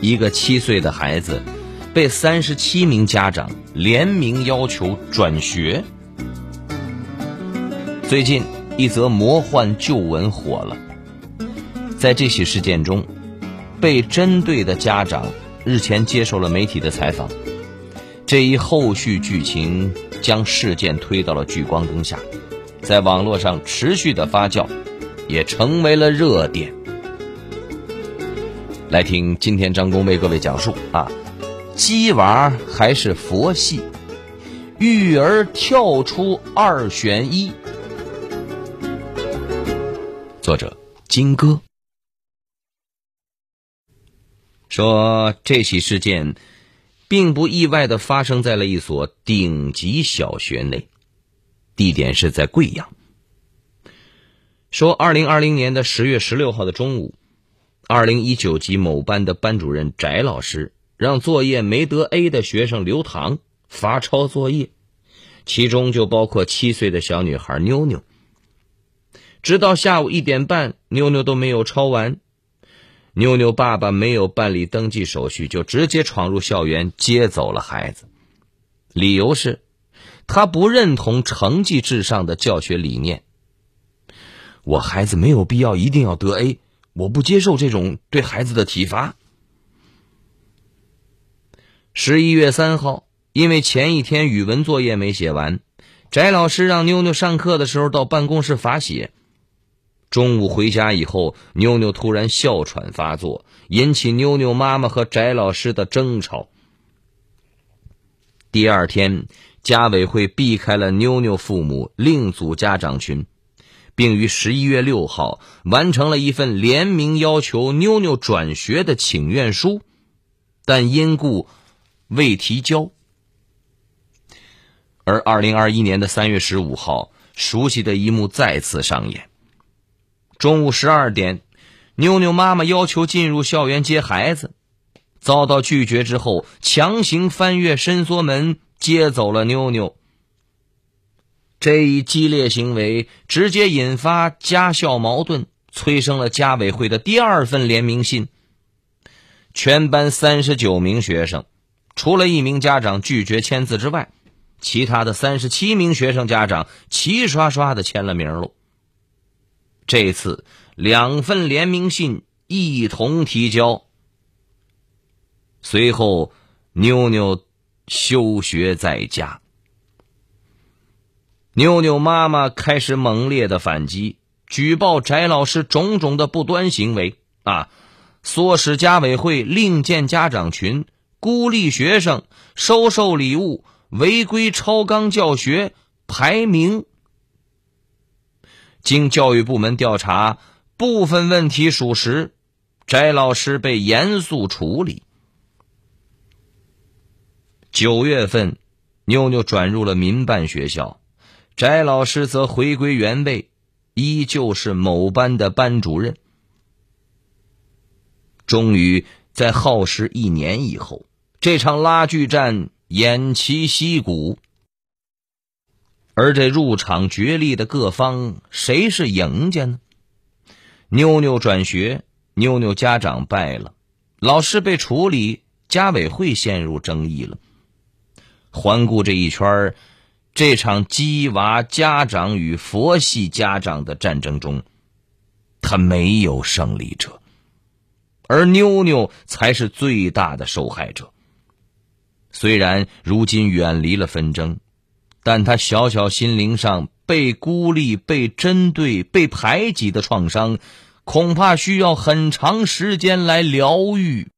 一个七岁的孩子被三十七名家长联名要求转学。最近一则魔幻旧闻火了，在这起事件中，被针对的家长日前接受了媒体的采访。这一后续剧情将事件推到了聚光灯下，在网络上持续的发酵。也成为了热点。来听今天张工为各位讲述啊，鸡娃还是佛系，育儿跳出二选一。作者金哥说，这起事件并不意外的发生在了一所顶级小学内，地点是在贵阳。说，二零二零年的十月十六号的中午，二零一九级某班的班主任翟老师让作业没得 A 的学生刘唐罚抄作业，其中就包括七岁的小女孩妞妞。直到下午一点半，妞妞都没有抄完，妞妞爸爸没有办理登记手续，就直接闯入校园接走了孩子，理由是，他不认同成绩至上的教学理念。我孩子没有必要一定要得 A，我不接受这种对孩子的体罚。十一月三号，因为前一天语文作业没写完，翟老师让妞妞上课的时候到办公室罚写。中午回家以后，妞妞突然哮喘发作，引起妞妞妈妈和翟老师的争吵。第二天，家委会避开了妞妞父母，另组家长群。并于十一月六号完成了一份联名要求妞妞转学的请愿书，但因故未提交。而二零二一年的三月十五号，熟悉的一幕再次上演。中午十二点，妞妞妈妈要求进入校园接孩子，遭到拒绝之后，强行翻越伸缩门接走了妞妞。这一激烈行为直接引发家校矛盾，催生了家委会的第二份联名信。全班三十九名学生，除了一名家长拒绝签字之外，其他的三十七名学生家长齐刷刷的签了名了。这次两份联名信一同提交，随后妞妞休学在家。妞妞妈妈开始猛烈的反击，举报翟老师种种的不端行为啊，唆使家委会另建家长群，孤立学生，收受礼物，违规超纲教学，排名。经教育部门调查，部分问题属实，翟老师被严肃处理。九月份，妞妞转入了民办学校。翟老师则回归原位，依旧是某班的班主任。终于在耗时一年以后，这场拉锯战偃旗息鼓。而这入场角力的各方，谁是赢家呢？妞妞转学，妞妞家长败了，老师被处理，家委会陷入争议了。环顾这一圈儿。这场鸡娃家长与佛系家长的战争中，他没有胜利者，而妞妞才是最大的受害者。虽然如今远离了纷争，但他小小心灵上被孤立、被针对、被排挤的创伤，恐怕需要很长时间来疗愈。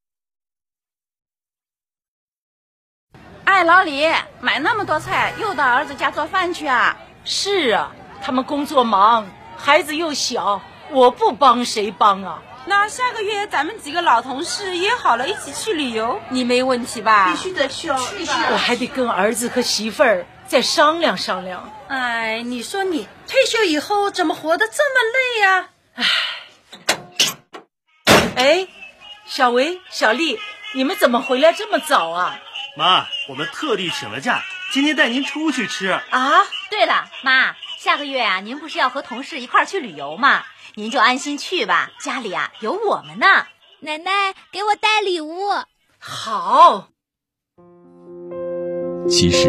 哎，老李，买那么多菜，又到儿子家做饭去啊？是啊，他们工作忙，孩子又小，我不帮谁帮啊？那下个月咱们几个老同事约好了一起去旅游，你没问题吧？必须得去哦，去吧我还得跟儿子和媳妇儿再商量商量。哎，你说你退休以后怎么活得这么累呀、哎哎，小维、小丽，你们怎么回来这么早啊？妈，我们特地请了假，今天带您出去吃。啊，对了，妈，下个月啊，您不是要和同事一块儿去旅游吗？您就安心去吧，家里啊有我们呢。奶奶给我带礼物。好。其实，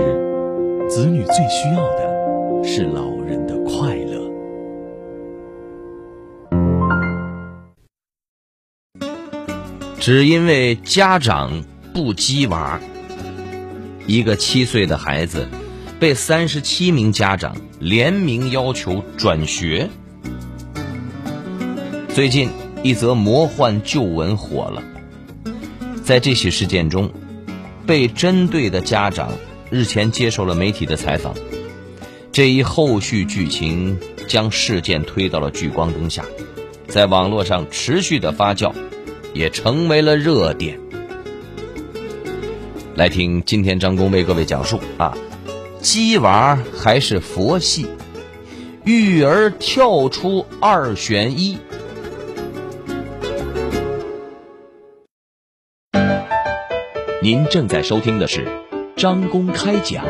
子女最需要的是老人的快乐。只因为家长不鸡娃，一个七岁的孩子被三十七名家长联名要求转学。最近一则魔幻旧闻火了，在这起事件中，被针对的家长日前接受了媒体的采访。这一后续剧情将事件推到了聚光灯下，在网络上持续的发酵。也成为了热点。来听今天张工为各位讲述啊，鸡娃还是佛系，育儿跳出二选一。您正在收听的是张公开讲，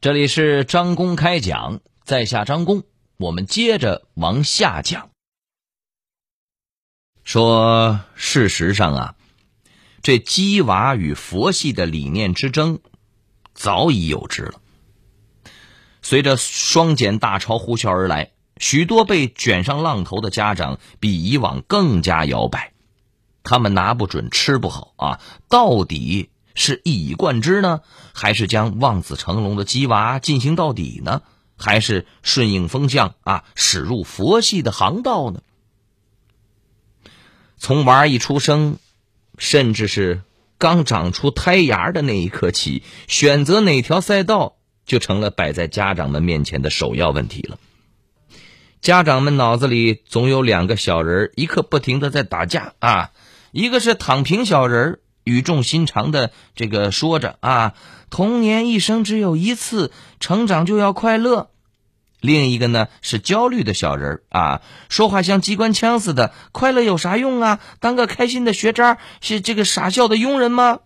这里是张公开讲，在下张工，我们接着往下讲。说，事实上啊，这鸡娃与佛系的理念之争早已有之了。随着双减大潮呼啸而来，许多被卷上浪头的家长比以往更加摇摆。他们拿不准吃不好啊，到底是一以贯之呢，还是将望子成龙的鸡娃进行到底呢？还是顺应风向啊，驶入佛系的航道呢？从娃一出生，甚至是刚长出胎芽的那一刻起，选择哪条赛道就成了摆在家长们面前的首要问题了。家长们脑子里总有两个小人一刻不停的在打架啊，一个是躺平小人语重心长的这个说着啊，童年一生只有一次，成长就要快乐。另一个呢是焦虑的小人啊，说话像机关枪似的。快乐有啥用啊？当个开心的学渣是这个傻笑的庸人吗？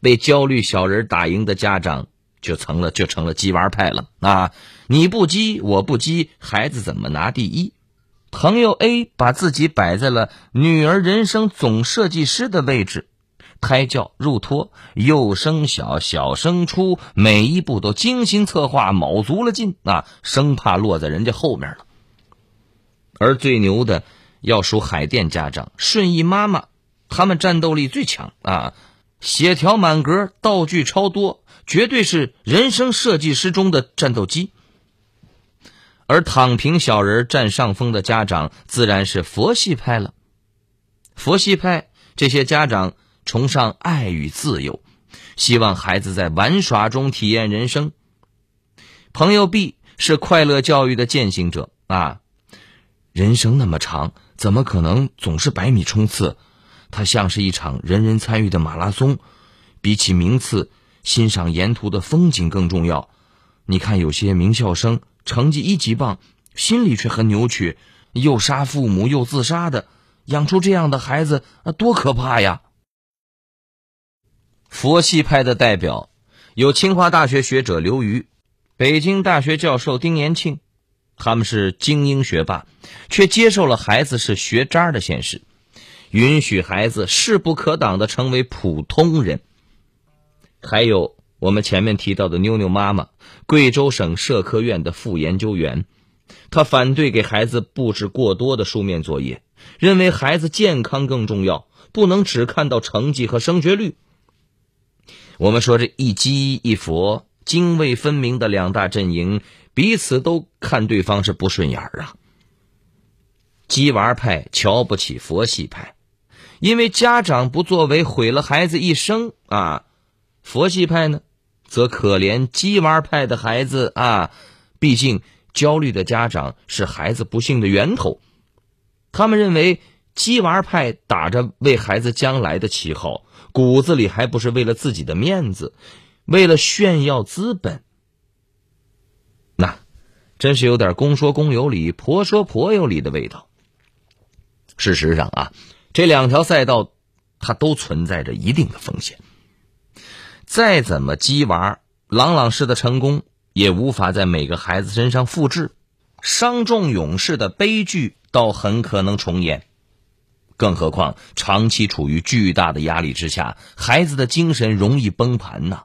被焦虑小人打赢的家长就成了就成了鸡娃派了啊！你不鸡，我不鸡，孩子怎么拿第一？朋友 A 把自己摆在了女儿人生总设计师的位置。胎教、入托、幼升小、小升初，每一步都精心策划，卯足了劲啊，生怕落在人家后面了。而最牛的要数海淀家长、顺义妈妈，他们战斗力最强啊，协调满格，道具超多，绝对是人生设计师中的战斗机。而躺平小人占上风的家长，自然是佛系派了。佛系派这些家长。崇尚爱与自由，希望孩子在玩耍中体验人生。朋友 B 是快乐教育的践行者啊，人生那么长，怎么可能总是百米冲刺？它像是一场人人参与的马拉松，比起名次，欣赏沿途的风景更重要。你看，有些名校生成绩一级棒，心里却很扭曲，又杀父母又自杀的，养出这样的孩子，啊，多可怕呀！佛系派的代表有清华大学学者刘瑜、北京大学教授丁延庆，他们是精英学霸，却接受了孩子是学渣的现实，允许孩子势不可挡的成为普通人。还有我们前面提到的妞妞妈妈，贵州省社科院的副研究员，她反对给孩子布置过多的书面作业，认为孩子健康更重要，不能只看到成绩和升学率。我们说这一鸡一佛泾渭分明的两大阵营，彼此都看对方是不顺眼儿啊。鸡娃派瞧不起佛系派，因为家长不作为毁了孩子一生啊；佛系派呢，则可怜鸡娃派的孩子啊。毕竟焦虑的家长是孩子不幸的源头。他们认为鸡娃派打着为孩子将来的旗号，骨子里还不是为了自己的面子，为了炫耀资本。那真是有点公说公有理，婆说婆有理的味道。事实上啊，这两条赛道它都存在着一定的风险。再怎么鸡娃朗朗式的成功。也无法在每个孩子身上复制，伤仲永式的悲剧倒很可能重演。更何况长期处于巨大的压力之下，孩子的精神容易崩盘呐。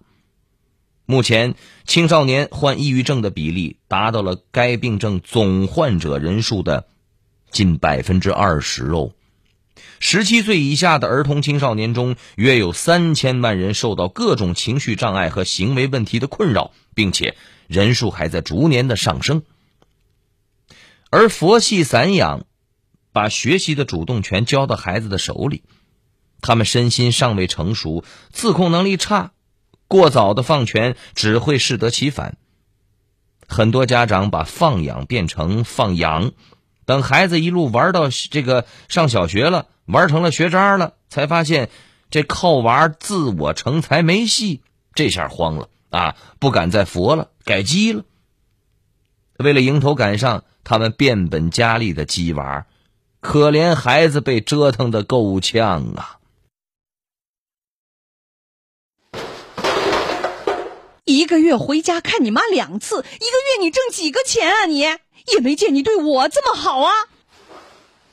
目前青少年患抑郁症的比例达到了该病症总患者人数的近百分之二十哦。十七岁以下的儿童青少年中，约有三千万人受到各种情绪障碍和行为问题的困扰，并且。人数还在逐年的上升，而佛系散养，把学习的主动权交到孩子的手里，他们身心尚未成熟，自控能力差，过早的放权只会适得其反。很多家长把放养变成放养，等孩子一路玩到这个上小学了，玩成了学渣了，才发现这靠娃自我成才没戏，这下慌了。啊，不敢再佛了，改鸡了。为了迎头赶上，他们变本加厉的鸡娃，可怜孩子被折腾的够呛啊！一个月回家看你妈两次，一个月你挣几个钱啊？你也没见你对我这么好啊！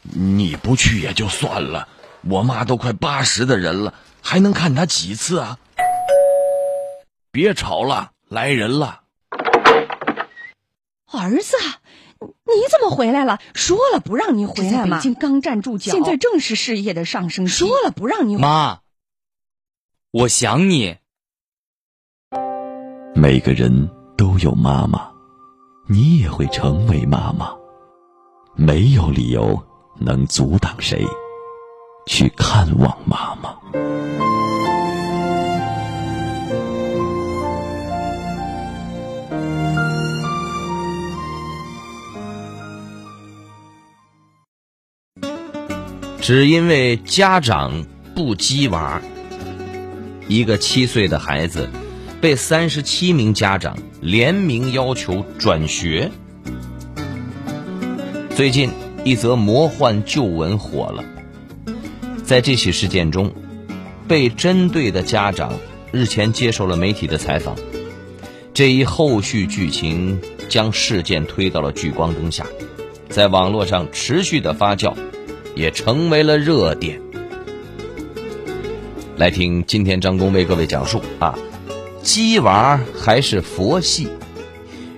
你不去也就算了，我妈都快八十的人了，还能看她几次啊？别吵了，来人了！儿子，你怎么回来了？说了不让你回来吗？北京刚站住脚，现在正是事业的上升期。说了不让你妈，我想你。每个人都有妈妈，你也会成为妈妈。没有理由能阻挡谁去看望妈妈。只因为家长不鸡娃，一个七岁的孩子被三十七名家长联名要求转学。最近一则魔幻旧闻火了，在这起事件中，被针对的家长日前接受了媒体的采访。这一后续剧情将事件推到了聚光灯下，在网络上持续的发酵。也成为了热点。来听今天张工为各位讲述啊，鸡娃还是佛系，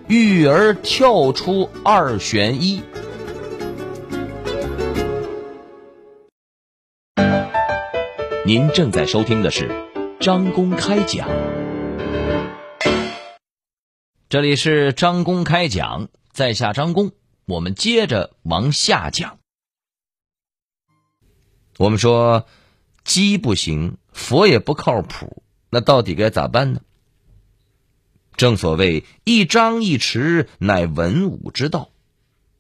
育儿跳出二选一。您正在收听的是张公开讲，这里是张公开讲，在下张工，我们接着往下讲。我们说，鸡不行，佛也不靠谱，那到底该咋办呢？正所谓一张一弛，乃文武之道。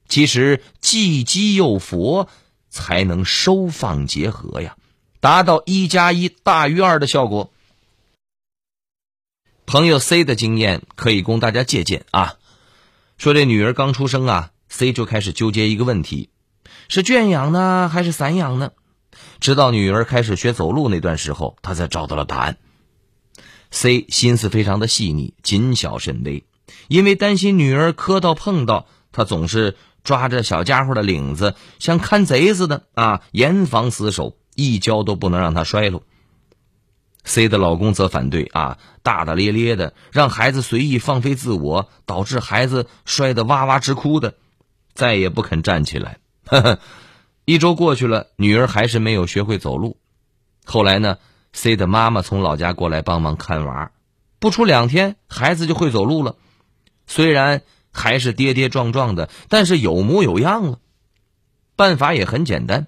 其实既鸡又佛，才能收放结合呀，达到一加一大于二的效果。朋友 C 的经验可以供大家借鉴啊。说这女儿刚出生啊，C 就开始纠结一个问题：是圈养呢，还是散养呢？直到女儿开始学走路那段时候，他才找到了答案。C 心思非常的细腻，谨小慎微，因为担心女儿磕到碰到，他总是抓着小家伙的领子，像看贼似的啊，严防死守，一跤都不能让他摔了。C 的老公则反对啊，大大咧咧的让孩子随意放飞自我，导致孩子摔得哇哇直哭的，再也不肯站起来。呵呵。一周过去了，女儿还是没有学会走路。后来呢，C 的妈妈从老家过来帮忙看娃，不出两天，孩子就会走路了。虽然还是跌跌撞撞的，但是有模有样了。办法也很简单，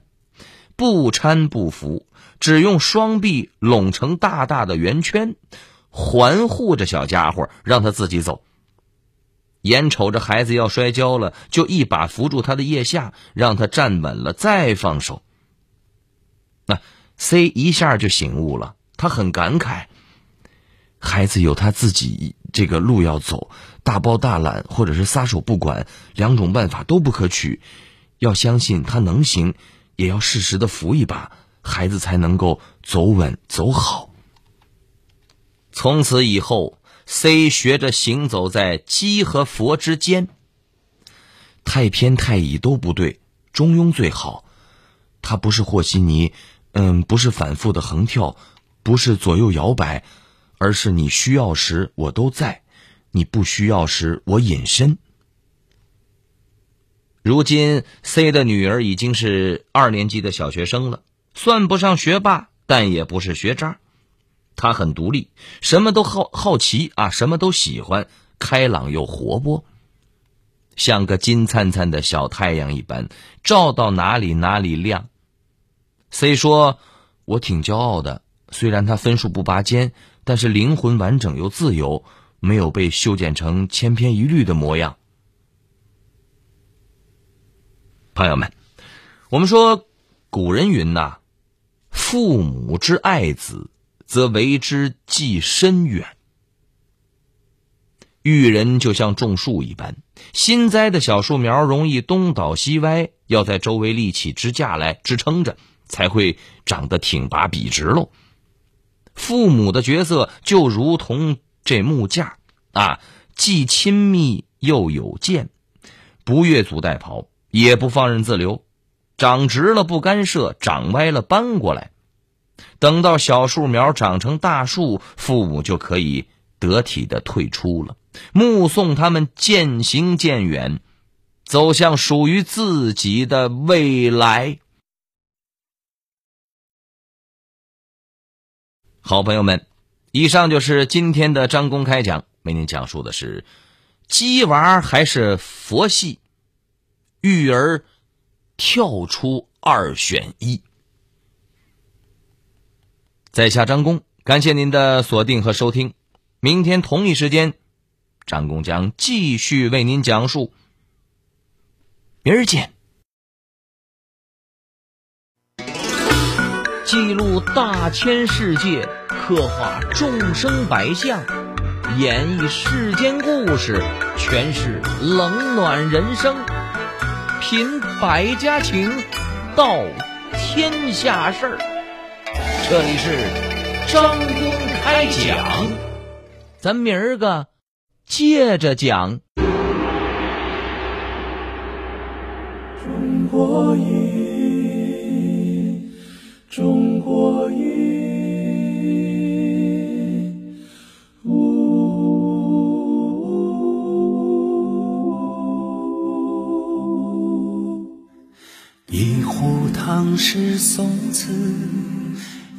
不搀不扶，只用双臂拢成大大的圆圈，环护着小家伙，让他自己走。眼瞅着孩子要摔跤了，就一把扶住他的腋下，让他站稳了，再放手。那 C 一下就醒悟了，他很感慨：孩子有他自己这个路要走，大包大揽或者是撒手不管，两种办法都不可取。要相信他能行，也要适时的扶一把，孩子才能够走稳走好。从此以后。C 学着行走在鸡和佛之间，太偏太倚都不对，中庸最好。他不是和稀泥，嗯，不是反复的横跳，不是左右摇摆，而是你需要时我都在，你不需要时我隐身。如今 C 的女儿已经是二年级的小学生了，算不上学霸，但也不是学渣。他很独立，什么都好好奇啊，什么都喜欢，开朗又活泼，像个金灿灿的小太阳一般，照到哪里哪里亮。C 说：“我挺骄傲的，虽然他分数不拔尖，但是灵魂完整又自由，没有被修剪成千篇一律的模样。”朋友们，我们说，古人云呐：“父母之爱子。”则为之计深远。育人就像种树一般，新栽的小树苗容易东倒西歪，要在周围立起支架来支撑着，才会长得挺拔笔直喽。父母的角色就如同这木架啊，既亲密又有见，不越俎代庖，也不放任自流，长直了不干涉，长歪了搬过来。等到小树苗长成大树，父母就可以得体的退出了，目送他们渐行渐远，走向属于自己的未来。好朋友们，以上就是今天的张公开讲，为您讲述的是鸡娃还是佛系，育儿跳出二选一。在下张工，感谢您的锁定和收听。明天同一时间，张工将继续为您讲述。明儿见。记录大千世界，刻画众生百相，演绎世间故事，诠释冷暖人生，品百家情，道天下事儿。这里是张公开讲，咱明儿个接着讲。中国音，中国音，一壶唐诗宋词。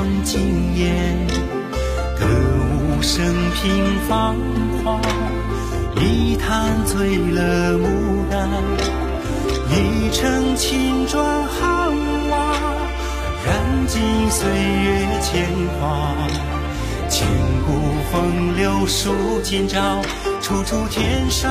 时光惊艳，歌舞升平芳华，一坛醉了牡丹，一城青砖汉瓦，燃尽岁月铅华。千古风流数今朝，处处天上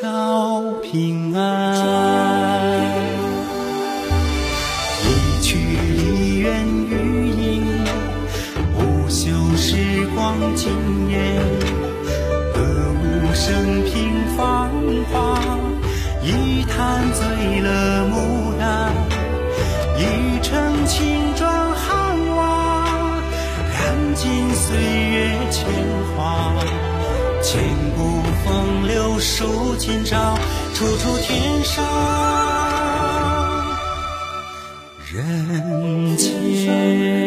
照平安。一曲梨园余音，不朽时光惊艳。歌舞升平芳华，一坛醉了牡丹。一城青砖汉瓦，染尽岁月铅华。千古柳树今朝，处处天上人间。